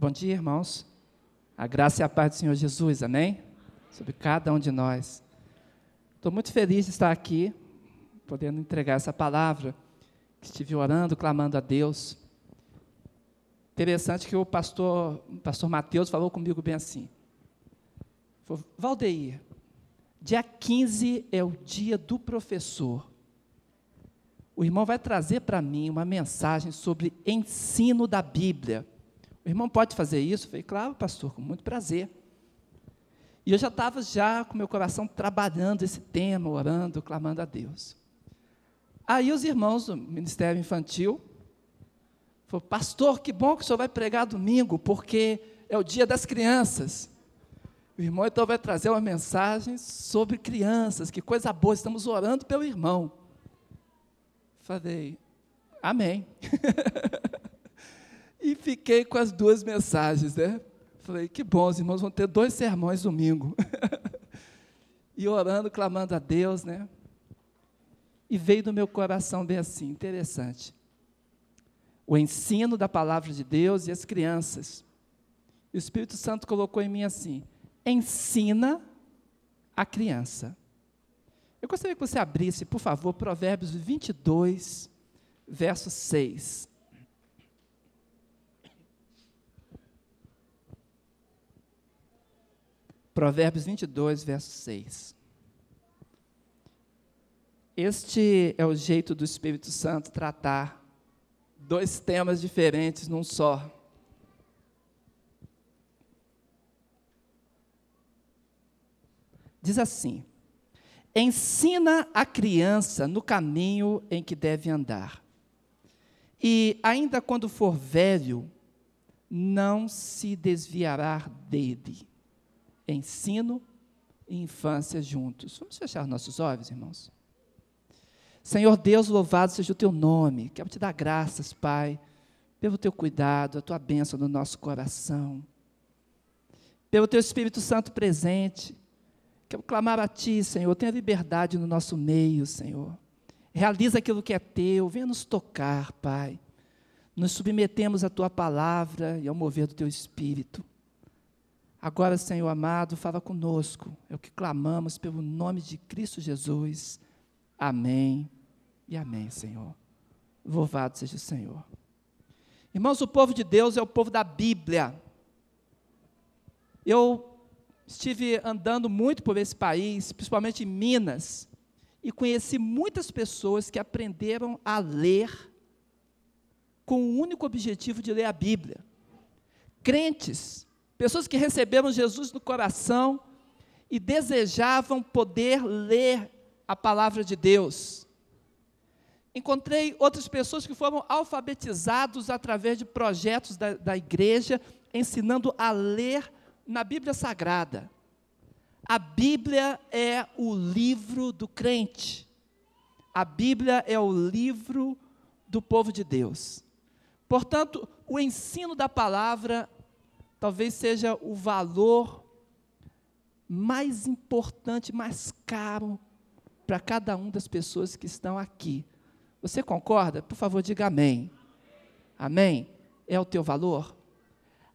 Bom dia, irmãos. A graça e a paz do Senhor Jesus, amém? Sobre cada um de nós. Estou muito feliz de estar aqui, podendo entregar essa palavra. Estive orando, clamando a Deus. Interessante que o pastor, o pastor Mateus falou comigo bem assim. Falou, Valdeir, dia 15 é o dia do professor. O irmão vai trazer para mim uma mensagem sobre ensino da Bíblia. O irmão pode fazer isso? Eu falei, claro, pastor, com muito prazer. E eu já estava já com meu coração trabalhando esse tema, orando, clamando a Deus. Aí os irmãos do Ministério Infantil falaram, pastor, que bom que o senhor vai pregar domingo, porque é o dia das crianças. O irmão então vai trazer uma mensagem sobre crianças, que coisa boa, estamos orando pelo irmão. Falei, amém. E fiquei com as duas mensagens, né? Falei, que bom, os irmãos vão ter dois sermões domingo. e orando, clamando a Deus, né? E veio do meu coração bem assim, interessante. O ensino da palavra de Deus e as crianças. E o Espírito Santo colocou em mim assim: ensina a criança. Eu gostaria que você abrisse, por favor, Provérbios 22, verso 6. Provérbios 22, verso 6. Este é o jeito do Espírito Santo tratar dois temas diferentes num só. Diz assim: Ensina a criança no caminho em que deve andar. E ainda quando for velho, não se desviará dele ensino e infância juntos. Vamos fechar nossos olhos, irmãos? Senhor Deus, louvado seja o teu nome. Quero te dar graças, Pai, pelo teu cuidado, a tua bênção no nosso coração. Pelo teu Espírito Santo presente. Quero clamar a ti, Senhor. Tenha liberdade no nosso meio, Senhor. Realiza aquilo que é teu. Venha nos tocar, Pai. Nos submetemos à tua palavra e ao mover do teu Espírito. Agora, Senhor amado, fala conosco. É o que clamamos pelo nome de Cristo Jesus. Amém e amém, Senhor. Louvado seja o Senhor. Irmãos, o povo de Deus é o povo da Bíblia. Eu estive andando muito por esse país, principalmente em Minas, e conheci muitas pessoas que aprenderam a ler com o único objetivo de ler a Bíblia. Crentes pessoas que receberam Jesus no coração e desejavam poder ler a palavra de Deus. Encontrei outras pessoas que foram alfabetizados através de projetos da, da igreja, ensinando a ler na Bíblia Sagrada. A Bíblia é o livro do crente. A Bíblia é o livro do povo de Deus. Portanto, o ensino da palavra talvez seja o valor mais importante, mais caro para cada uma das pessoas que estão aqui. Você concorda? Por favor, diga amém. Amém? É o teu valor?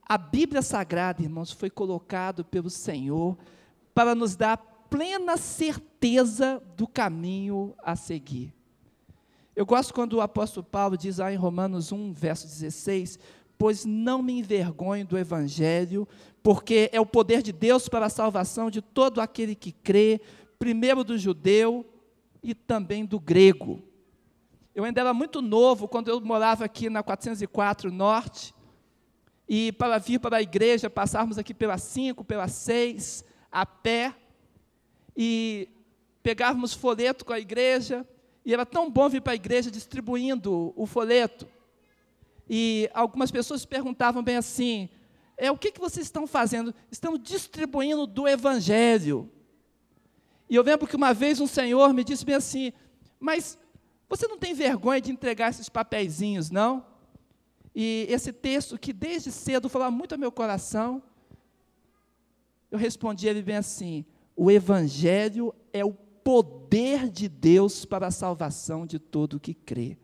A Bíblia Sagrada, irmãos, foi colocado pelo Senhor para nos dar plena certeza do caminho a seguir. Eu gosto quando o apóstolo Paulo diz lá em Romanos 1, verso 16: pois não me envergonho do Evangelho, porque é o poder de Deus para a salvação de todo aquele que crê, primeiro do judeu e também do grego. Eu ainda era muito novo quando eu morava aqui na 404 Norte, e para vir para a igreja, passarmos aqui pela 5, pela 6, a pé, e pegávamos folheto com a igreja, e era tão bom vir para a igreja distribuindo o folheto. E algumas pessoas perguntavam bem assim: é, o que, que vocês estão fazendo? Estamos distribuindo do Evangelho. E eu lembro que uma vez um senhor me disse bem assim: mas você não tem vergonha de entregar esses papeizinhos, não? E esse texto que desde cedo falava muito ao meu coração, eu respondi a ele bem assim: o Evangelho é o poder de Deus para a salvação de todo o que crê.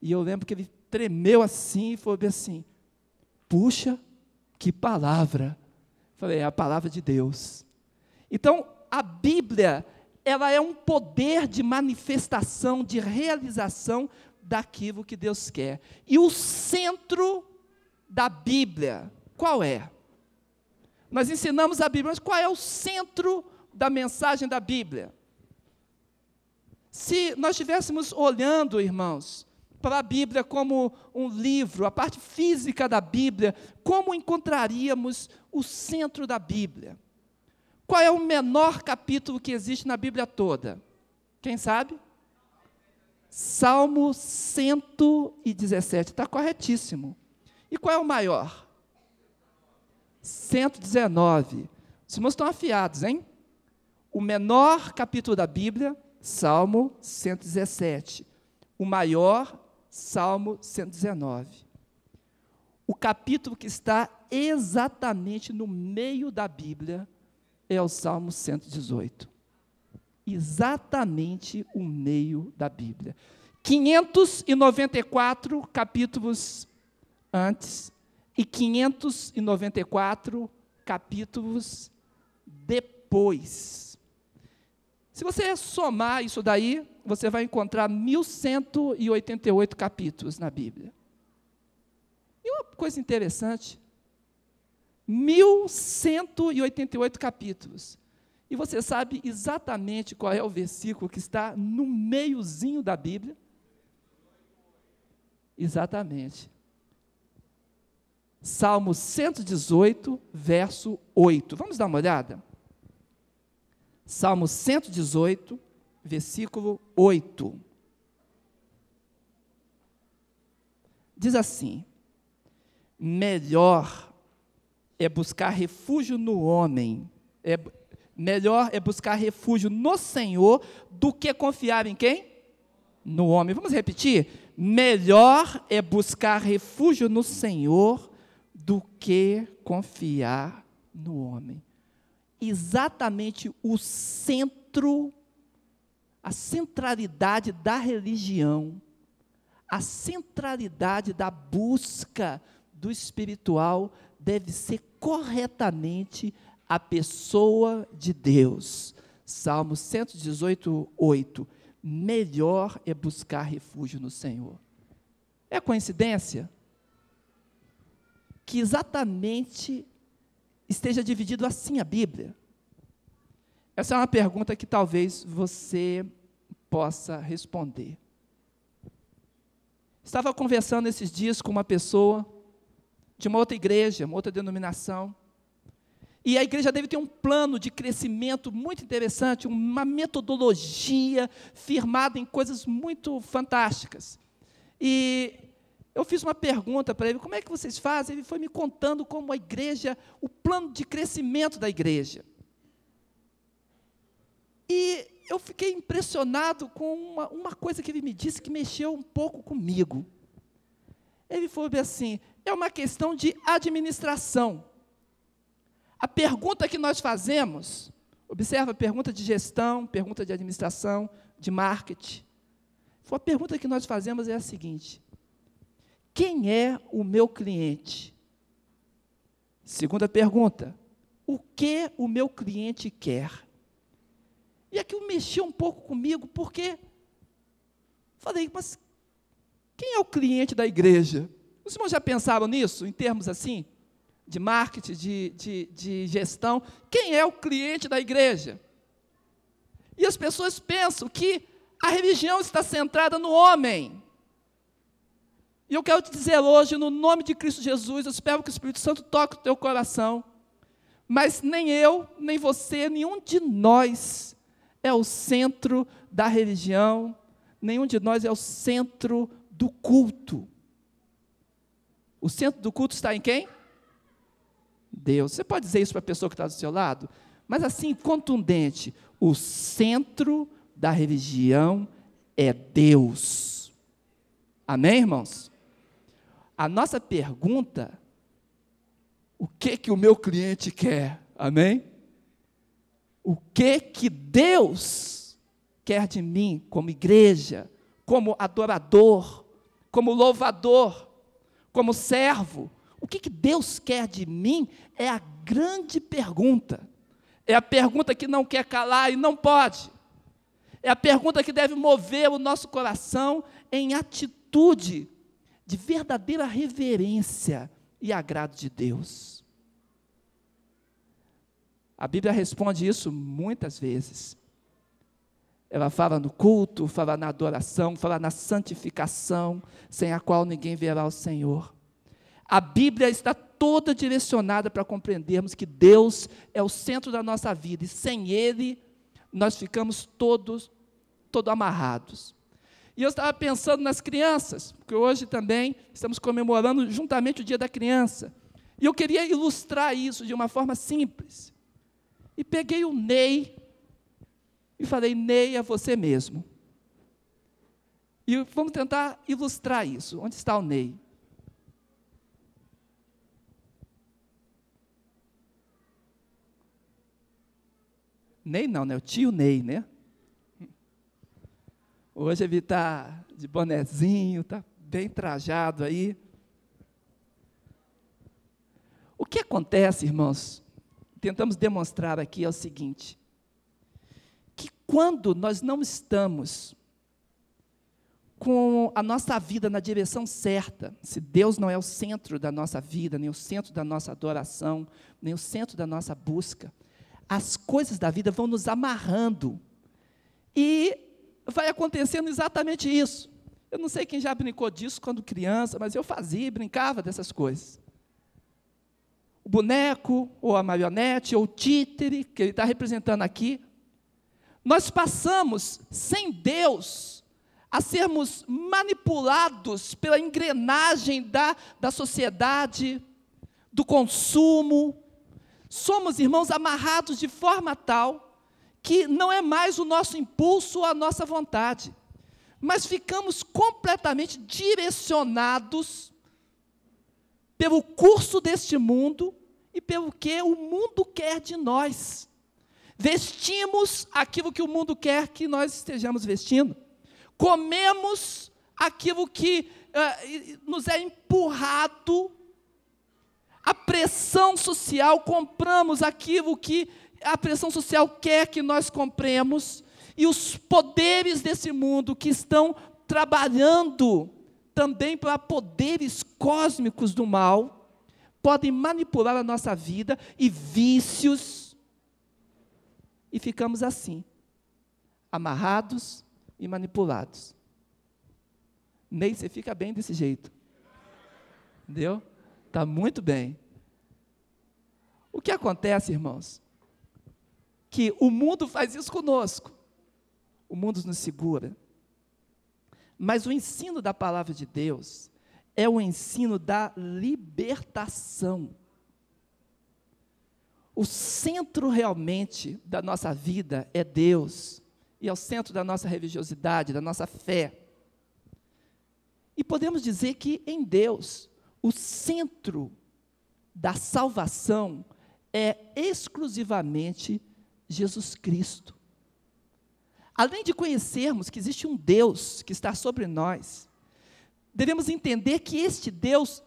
E eu lembro que ele tremeu assim e falou assim: Puxa, Que palavra! Falei, é a palavra de Deus. Então, a Bíblia, ela é um poder de manifestação, de realização daquilo que Deus quer. E o centro da Bíblia, qual é? Nós ensinamos a Bíblia, mas qual é o centro da mensagem da Bíblia? Se nós estivéssemos olhando, irmãos, para a Bíblia como um livro, a parte física da Bíblia, como encontraríamos o centro da Bíblia? Qual é o menor capítulo que existe na Bíblia toda? Quem sabe? Salmo 117, está corretíssimo. E qual é o maior? 119. Os irmãos estão afiados, hein? O menor capítulo da Bíblia, Salmo 117. O maior, Salmo 119. O capítulo que está exatamente no meio da Bíblia é o Salmo 118 exatamente o meio da Bíblia. 594 capítulos antes e 594 capítulos depois. Se você somar isso daí, você vai encontrar 1188 capítulos na Bíblia. E uma coisa interessante, 1188 capítulos. E você sabe exatamente qual é o versículo que está no meiozinho da Bíblia? Exatamente. Salmo 118, verso 8. Vamos dar uma olhada? Salmo 118, versículo 8. Diz assim: Melhor é buscar refúgio no homem, é, melhor é buscar refúgio no Senhor do que confiar em quem? No homem. Vamos repetir? Melhor é buscar refúgio no Senhor do que confiar no homem. Exatamente o centro, a centralidade da religião, a centralidade da busca do espiritual deve ser corretamente a pessoa de Deus. Salmo 118, 8. Melhor é buscar refúgio no Senhor. É coincidência? Que exatamente esteja dividido assim a Bíblia? Essa é uma pergunta que talvez você possa responder. Estava conversando esses dias com uma pessoa de uma outra igreja, uma outra denominação. E a igreja deve ter um plano de crescimento muito interessante, uma metodologia firmada em coisas muito fantásticas. E eu fiz uma pergunta para ele: como é que vocês fazem? Ele foi me contando como a igreja, o plano de crescimento da igreja. E eu fiquei impressionado com uma, uma coisa que ele me disse que mexeu um pouco comigo. Ele falou assim: é uma questão de administração. A pergunta que nós fazemos, observa a pergunta de gestão, pergunta de administração, de marketing. A pergunta que nós fazemos é a seguinte: quem é o meu cliente? Segunda pergunta: o que o meu cliente quer? E aquilo mexeu um pouco comigo, porque falei, mas quem é o cliente da igreja? Os irmãos já pensaram nisso, em termos assim? de marketing, de, de, de gestão, quem é o cliente da igreja? E as pessoas pensam que a religião está centrada no homem. E eu quero te dizer hoje, no nome de Cristo Jesus, eu espero que o Espírito Santo toque o teu coração. Mas nem eu, nem você, nenhum de nós é o centro da religião, nenhum de nós é o centro do culto. O centro do culto está em quem? Deus. Você pode dizer isso para a pessoa que está do seu lado? Mas assim, contundente: o centro da religião é Deus. Amém, irmãos? A nossa pergunta: o que que o meu cliente quer? Amém? O que que Deus quer de mim como igreja, como adorador, como louvador, como servo, O que, que Deus quer de mim é a grande pergunta. É a pergunta que não quer calar e não pode. É a pergunta que deve mover o nosso coração em atitude de verdadeira reverência e agrado de Deus. A Bíblia responde isso muitas vezes. Ela fala no culto, fala na adoração, fala na santificação, sem a qual ninguém verá o Senhor. A Bíblia está toda direcionada para compreendermos que Deus é o centro da nossa vida e sem Ele nós ficamos todos, todos amarrados. E eu estava pensando nas crianças, porque hoje também estamos comemorando juntamente o Dia da Criança. E eu queria ilustrar isso de uma forma simples. E peguei o Ney e falei: Ney, é você mesmo. E vamos tentar ilustrar isso. Onde está o Ney? Ney não, né? O tio Ney, né? Hoje ele está de bonezinho, está bem trajado aí. O que acontece, irmãos? Tentamos demonstrar aqui é o seguinte: que quando nós não estamos com a nossa vida na direção certa, se Deus não é o centro da nossa vida, nem o centro da nossa adoração, nem o centro da nossa busca, as coisas da vida vão nos amarrando. E vai acontecendo exatamente isso. Eu não sei quem já brincou disso quando criança, mas eu fazia, brincava dessas coisas. O boneco, ou a marionete, ou o títere, que ele está representando aqui. Nós passamos, sem Deus, a sermos manipulados pela engrenagem da, da sociedade, do consumo, somos, irmãos, amarrados de forma tal que não é mais o nosso impulso ou a nossa vontade, mas ficamos completamente direcionados pelo curso deste mundo e pelo que o mundo quer de nós. Vestimos aquilo que o mundo quer que nós estejamos vestindo, comemos aquilo que uh, nos é empurrado a pressão social, compramos aquilo que a pressão social quer que nós compremos, e os poderes desse mundo que estão trabalhando também para poderes cósmicos do mal, podem manipular a nossa vida e vícios, e ficamos assim, amarrados e manipulados. Nem você fica bem desse jeito. Entendeu? Está muito bem. O que acontece, irmãos? Que o mundo faz isso conosco. O mundo nos segura. Mas o ensino da palavra de Deus é o ensino da libertação. O centro realmente da nossa vida é Deus, e é o centro da nossa religiosidade, da nossa fé. E podemos dizer que em Deus o centro da salvação é exclusivamente Jesus Cristo. Além de conhecermos que existe um Deus que está sobre nós, devemos entender que este Deus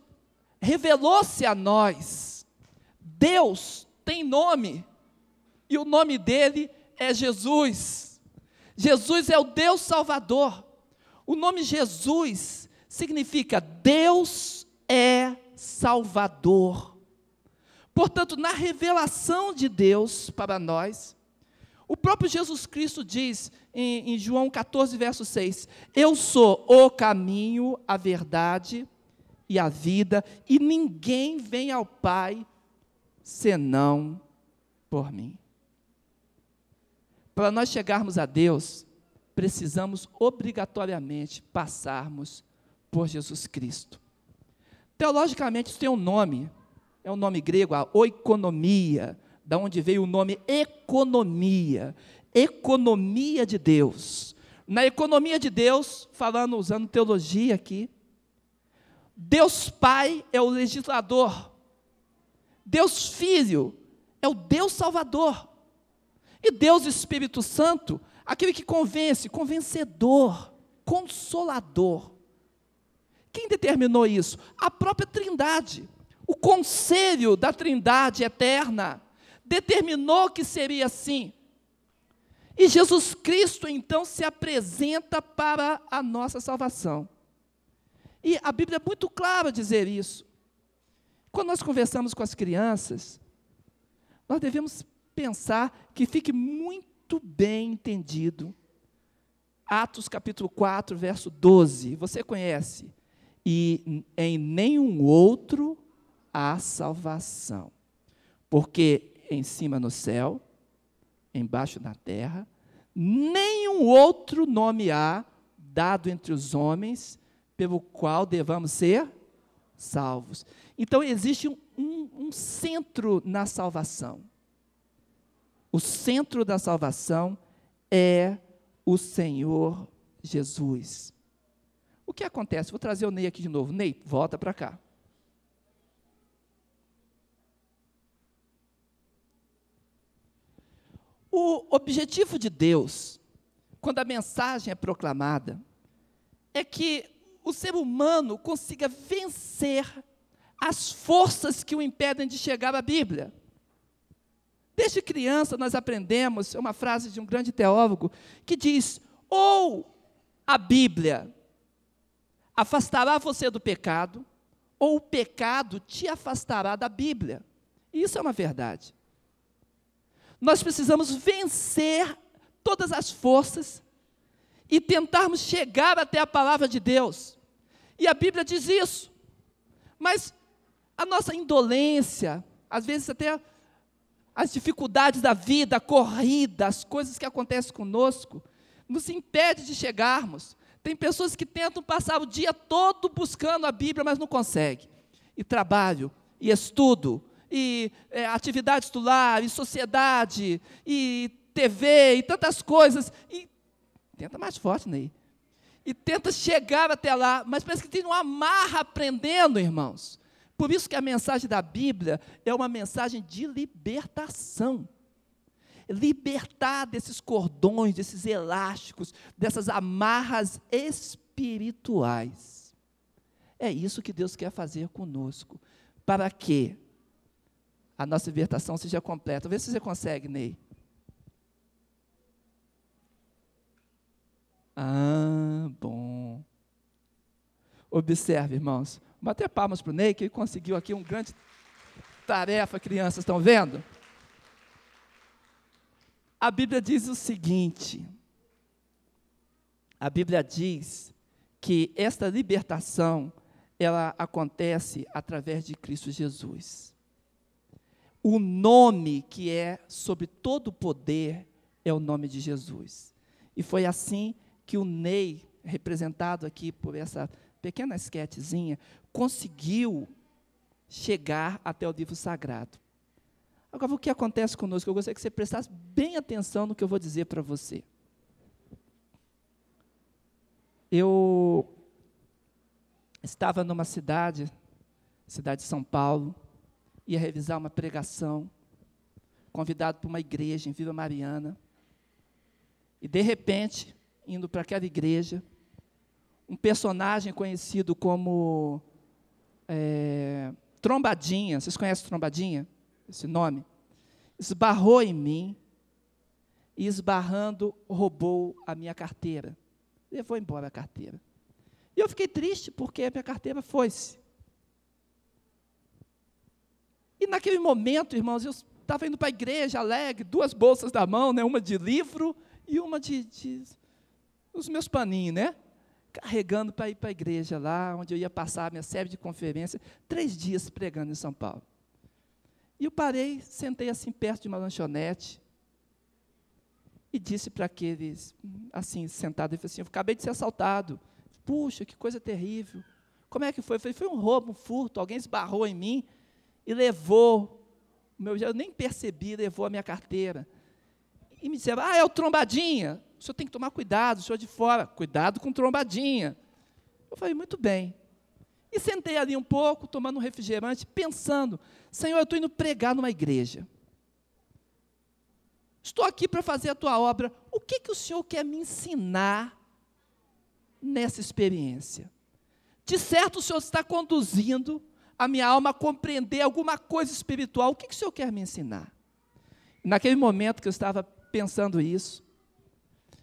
revelou-se a nós. Deus tem nome, e o nome dele é Jesus. Jesus é o Deus Salvador. O nome Jesus significa Deus é Salvador. Portanto, na revelação de Deus para nós, o próprio Jesus Cristo diz em, em, João 14, verso 6: Eu sou o caminho, a verdade e a vida, e ninguém vem ao Pai senão por mim. Para nós chegarmos a Deus, precisamos obrigatoriamente passarmos por Jesus Cristo. Teologicamente, isso tem um nome, é um nome grego, a oikonomia, da onde veio o nome economia, economia de Deus. Na economia de Deus, falando, usando teologia aqui, Deus Pai é o legislador, Deus Filho é o Deus Salvador, e Deus Espírito Santo, aquele que convence, convencedor, consolador. Quem determinou isso? A própria Trindade. O conselho da Trindade eterna determinou que seria assim. E Jesus Cristo então se apresenta para a nossa salvação. E a Bíblia é muito clara dizer isso. Quando nós conversamos com as crianças, nós devemos pensar que fique muito bem entendido. Atos capítulo 4, verso 12, você conhece. E em nenhum outro há salvação. Porque em cima no céu, embaixo na terra, nenhum outro nome há dado entre os homens pelo qual devamos ser salvos. Então existe um, um, um centro na salvação. O centro da salvação é o Senhor Jesus. O que acontece? Vou trazer o Ney aqui de novo. Ney, volta para cá. O objetivo de Deus, quando a mensagem é proclamada, é que o ser humano consiga vencer as forças que o impedem de chegar à Bíblia. Desde criança nós aprendemos, é uma frase de um grande teólogo, que diz: ou a Bíblia afastará você do pecado, ou o pecado te afastará da Bíblia. Isso é uma verdade. Nós precisamos vencer todas as forças e tentarmos chegar até a palavra de Deus. E a Bíblia diz isso. Mas a nossa indolência, às vezes até as dificuldades da vida, a corrida, as coisas que acontecem conosco, nos impede de chegarmos. Tem pessoas que tentam passar o dia todo buscando a Bíblia, mas não conseguem. E trabalho, e estudo, e é, atividades do lar, e sociedade, e TV, e tantas coisas. E tenta mais forte, Ney. E tenta chegar até lá, mas parece que tem uma amarra aprendendo, irmãos. Por isso que a mensagem da Bíblia é uma mensagem de libertação. Libertar desses cordões, desses elásticos, dessas amarras espirituais. É isso que Deus quer fazer conosco. Para quê? A nossa libertação seja completa. Vê se você consegue, Ney. Ah, bom. Observe, irmãos. Bater palmas para o Ney, que ele conseguiu aqui um grande tarefa, crianças, estão vendo? A Bíblia diz o seguinte: a Bíblia diz que esta libertação ela acontece através de Cristo Jesus o nome que é sobre todo o poder é o nome de Jesus. E foi assim que o Ney, representado aqui por essa pequena esquetezinha, conseguiu chegar até o livro sagrado. Agora, o que acontece conosco? Eu gostaria que você prestasse bem atenção no que eu vou dizer para você. Eu estava numa cidade, cidade de São Paulo, ia revisar uma pregação, convidado para uma igreja em Vila Mariana. E, de repente, indo para aquela igreja, um personagem conhecido como é, Trombadinha, vocês conhecem Trombadinha? Esse nome? Esbarrou em mim e, esbarrando, roubou a minha carteira. Levou embora a carteira. E eu fiquei triste porque a minha carteira foi-se. E naquele momento, irmãos, eu estava indo para a igreja alegre, duas bolsas da mão, né, uma de livro e uma de, de os meus paninhos, né? Carregando para ir para a igreja lá, onde eu ia passar a minha série de conferências, três dias pregando em São Paulo. E eu parei, sentei assim perto de uma lanchonete e disse para aqueles, assim, sentados, ele falou assim, eu acabei de ser assaltado. Puxa, que coisa terrível. Como é que foi? Eu falei, foi um roubo, um furto, alguém esbarrou em mim e levou, meu, eu nem percebi, levou a minha carteira. E me disseram, ah, é o trombadinha. O senhor tem que tomar cuidado, o senhor de fora, cuidado com trombadinha. Eu falei, muito bem. E sentei ali um pouco, tomando um refrigerante, pensando, Senhor, eu estou indo pregar numa igreja. Estou aqui para fazer a tua obra. O que, que o Senhor quer me ensinar nessa experiência? De certo, o Senhor está conduzindo a minha alma a compreender alguma coisa espiritual. O que, que o Senhor quer me ensinar? Naquele momento que eu estava pensando isso,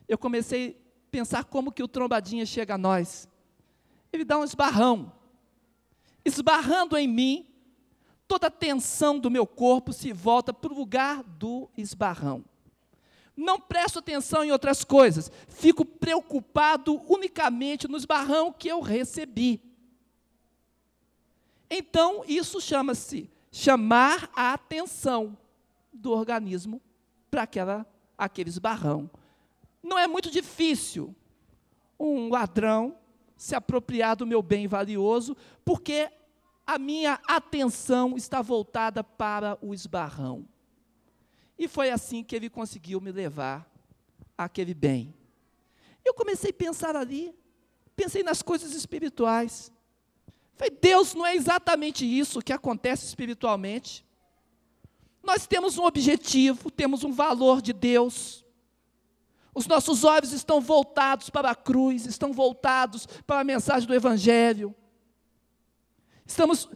eu comecei a pensar como que o trombadinha chega a nós. Ele dá um esbarrão. Esbarrando em mim, toda a tensão do meu corpo se volta para o lugar do esbarrão. Não presto atenção em outras coisas, fico preocupado unicamente no esbarrão que eu recebi. Então, isso chama-se chamar a atenção do organismo para aquele esbarrão. Não é muito difícil um ladrão se apropriar do meu bem valioso, porque a minha atenção está voltada para o esbarrão. E foi assim que ele conseguiu me levar àquele bem. Eu comecei a pensar ali, pensei nas coisas espirituais. Falei, Deus não é exatamente isso que acontece espiritualmente. Nós temos um objetivo, temos um valor de Deus. Os nossos olhos estão voltados para a cruz, estão voltados para a mensagem do Evangelho. Estamos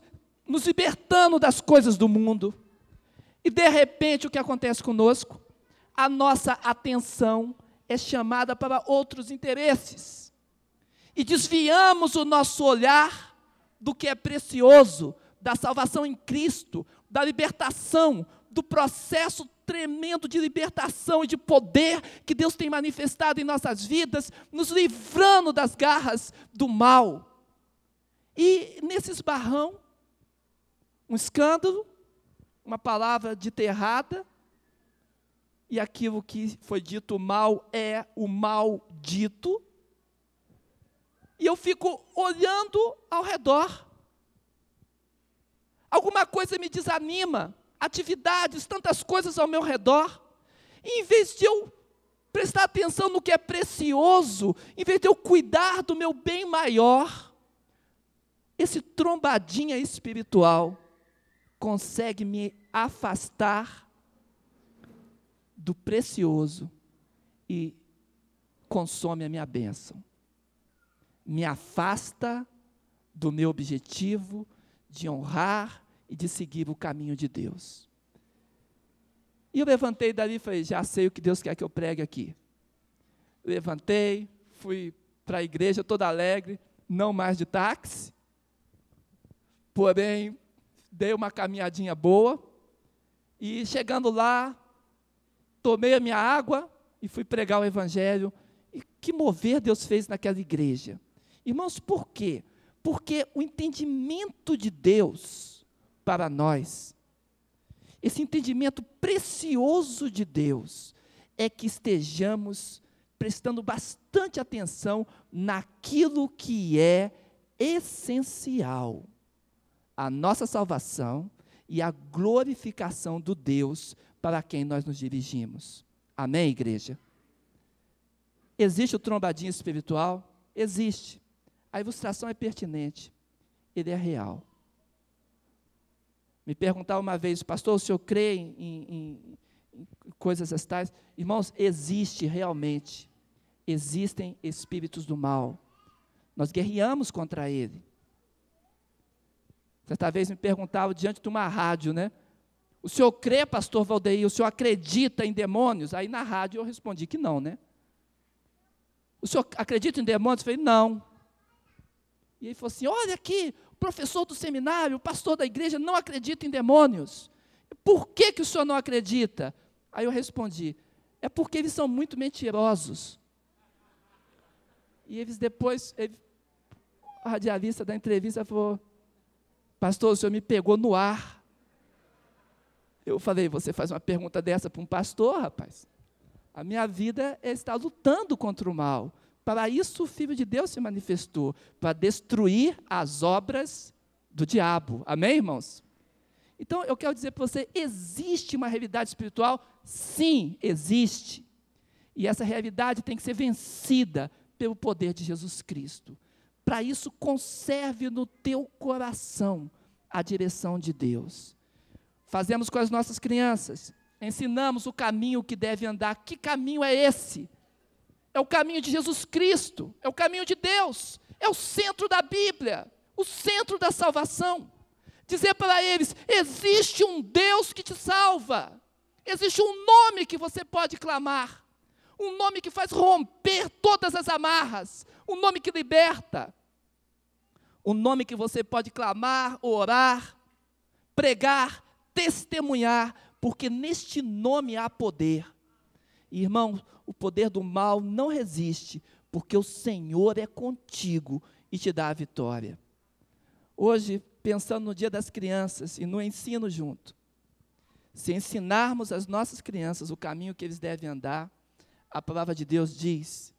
nos libertando das coisas do mundo. E de repente, o que acontece conosco? A nossa atenção é chamada para outros interesses. E desviamos o nosso olhar do que é precioso, da salvação em Cristo, da libertação, do processo tremendo de libertação e de poder que Deus tem manifestado em nossas vidas, nos livrando das garras do mal. E nesse esbarrão, um escândalo, uma palavra dita errada, e aquilo que foi dito mal é o mal dito. E eu fico olhando ao redor. Alguma coisa me desanima, atividades, tantas coisas ao meu redor. E em vez de eu prestar atenção no que é precioso, em vez de eu cuidar do meu bem maior, esse trombadinha espiritual consegue me afastar do precioso e consome a minha bênção. Me afasta do meu objetivo de honrar e de seguir o caminho de Deus. E eu levantei dali e falei: já sei o que Deus quer que eu pregue aqui. Levantei, fui para a igreja toda alegre, não mais de táxi, Porém, dei uma caminhadinha boa e chegando lá, tomei a minha água e fui pregar o evangelho. E que mover Deus fez naquela igreja. Irmãos, por quê? Porque o entendimento de Deus para nós, esse entendimento precioso de Deus, é que estejamos prestando bastante atenção naquilo que é essencial a nossa salvação e a glorificação do Deus para quem nós nos dirigimos. Amém, igreja? Existe o trombadinho espiritual? Existe. A ilustração é pertinente. Ele é real. Me perguntaram uma vez, pastor, o senhor crê em, em, em coisas tais? Irmãos, existe realmente. Existem espíritos do mal. Nós guerreamos contra ele. Certa vez me perguntavam diante de uma rádio, né? O senhor crê, pastor Valdeir, o senhor acredita em demônios? Aí na rádio eu respondi que não, né? O senhor acredita em demônios? Eu falei, não. E ele falou assim: olha aqui, professor do seminário, pastor da igreja não acredita em demônios. Por que, que o senhor não acredita? Aí eu respondi: é porque eles são muito mentirosos. E eles depois, ele, a radialista da entrevista falou: Pastor, o senhor me pegou no ar. Eu falei, você faz uma pergunta dessa para um pastor, rapaz? A minha vida é estar lutando contra o mal. Para isso o Filho de Deus se manifestou, para destruir as obras do diabo. Amém, irmãos? Então eu quero dizer para você: existe uma realidade espiritual? Sim, existe. E essa realidade tem que ser vencida pelo poder de Jesus Cristo. Para isso, conserve no teu coração a direção de Deus. Fazemos com as nossas crianças, ensinamos o caminho que deve andar. Que caminho é esse? É o caminho de Jesus Cristo, é o caminho de Deus, é o centro da Bíblia, o centro da salvação. Dizer para eles: existe um Deus que te salva. Existe um nome que você pode clamar. Um nome que faz romper todas as amarras. Um nome que liberta. Um nome que você pode clamar, orar, pregar, testemunhar, porque neste nome há poder. Irmão, o poder do mal não resiste, porque o Senhor é contigo e te dá a vitória. Hoje, pensando no Dia das Crianças e no ensino junto, se ensinarmos às nossas crianças o caminho que eles devem andar, a palavra de Deus diz: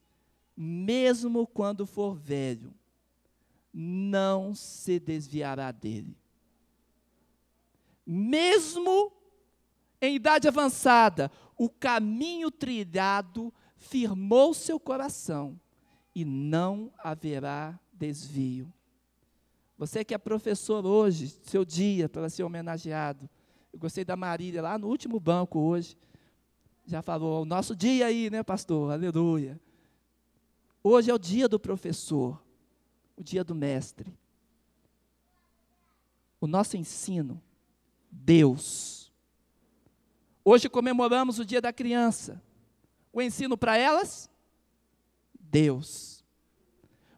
mesmo quando for velho, não se desviará dele. Mesmo em idade avançada, o caminho trilhado firmou seu coração e não haverá desvio. Você que é professor hoje, seu dia para ser homenageado. Eu gostei da Marília lá no último banco hoje. Já falou, o nosso dia aí, né, pastor? Aleluia. Hoje é o dia do professor, o dia do mestre. O nosso ensino, Deus. Hoje comemoramos o dia da criança. O ensino para elas, Deus.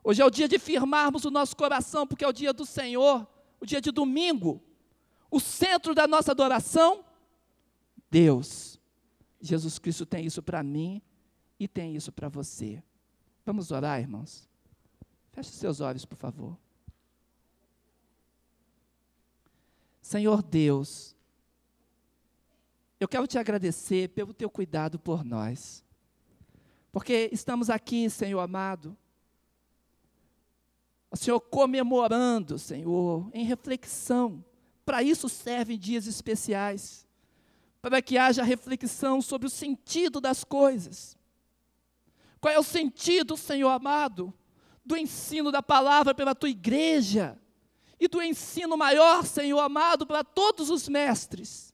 Hoje é o dia de firmarmos o nosso coração, porque é o dia do Senhor, o dia de domingo. O centro da nossa adoração, Deus. Jesus Cristo tem isso para mim e tem isso para você. Vamos orar, irmãos? Feche seus olhos, por favor. Senhor Deus, eu quero te agradecer pelo teu cuidado por nós. Porque estamos aqui, Senhor amado, Senhor comemorando, Senhor, em reflexão. Para isso servem dias especiais, para que haja reflexão sobre o sentido das coisas. Qual é o sentido, Senhor amado, do ensino da palavra pela tua igreja e do ensino maior, Senhor amado, para todos os mestres?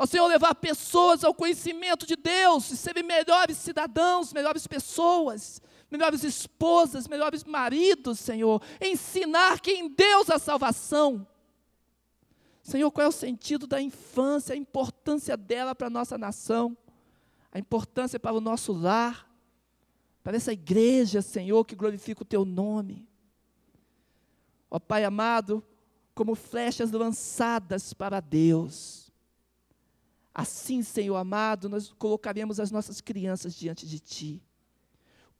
Ó Senhor, levar pessoas ao conhecimento de Deus e serem melhores cidadãos, melhores pessoas, melhores esposas, melhores maridos, Senhor. Ensinar que em Deus há salvação. Senhor, qual é o sentido da infância, a importância dela para a nossa nação, a importância para o nosso lar, para essa igreja, Senhor, que glorifica o teu nome. Ó Pai amado, como flechas lançadas para Deus. Assim, Senhor amado, nós colocaremos as nossas crianças diante de Ti.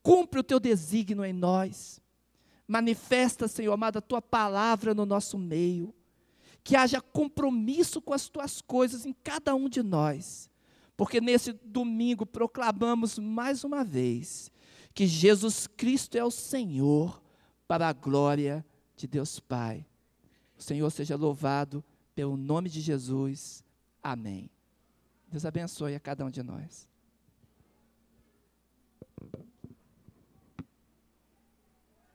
Cumpre o teu desígnio em nós. Manifesta, Senhor amado, a tua palavra no nosso meio. Que haja compromisso com as tuas coisas em cada um de nós. Porque nesse domingo proclamamos mais uma vez que Jesus Cristo é o Senhor para a glória de Deus Pai. O Senhor seja louvado pelo nome de Jesus. Amém. Deus abençoe a cada um de nós.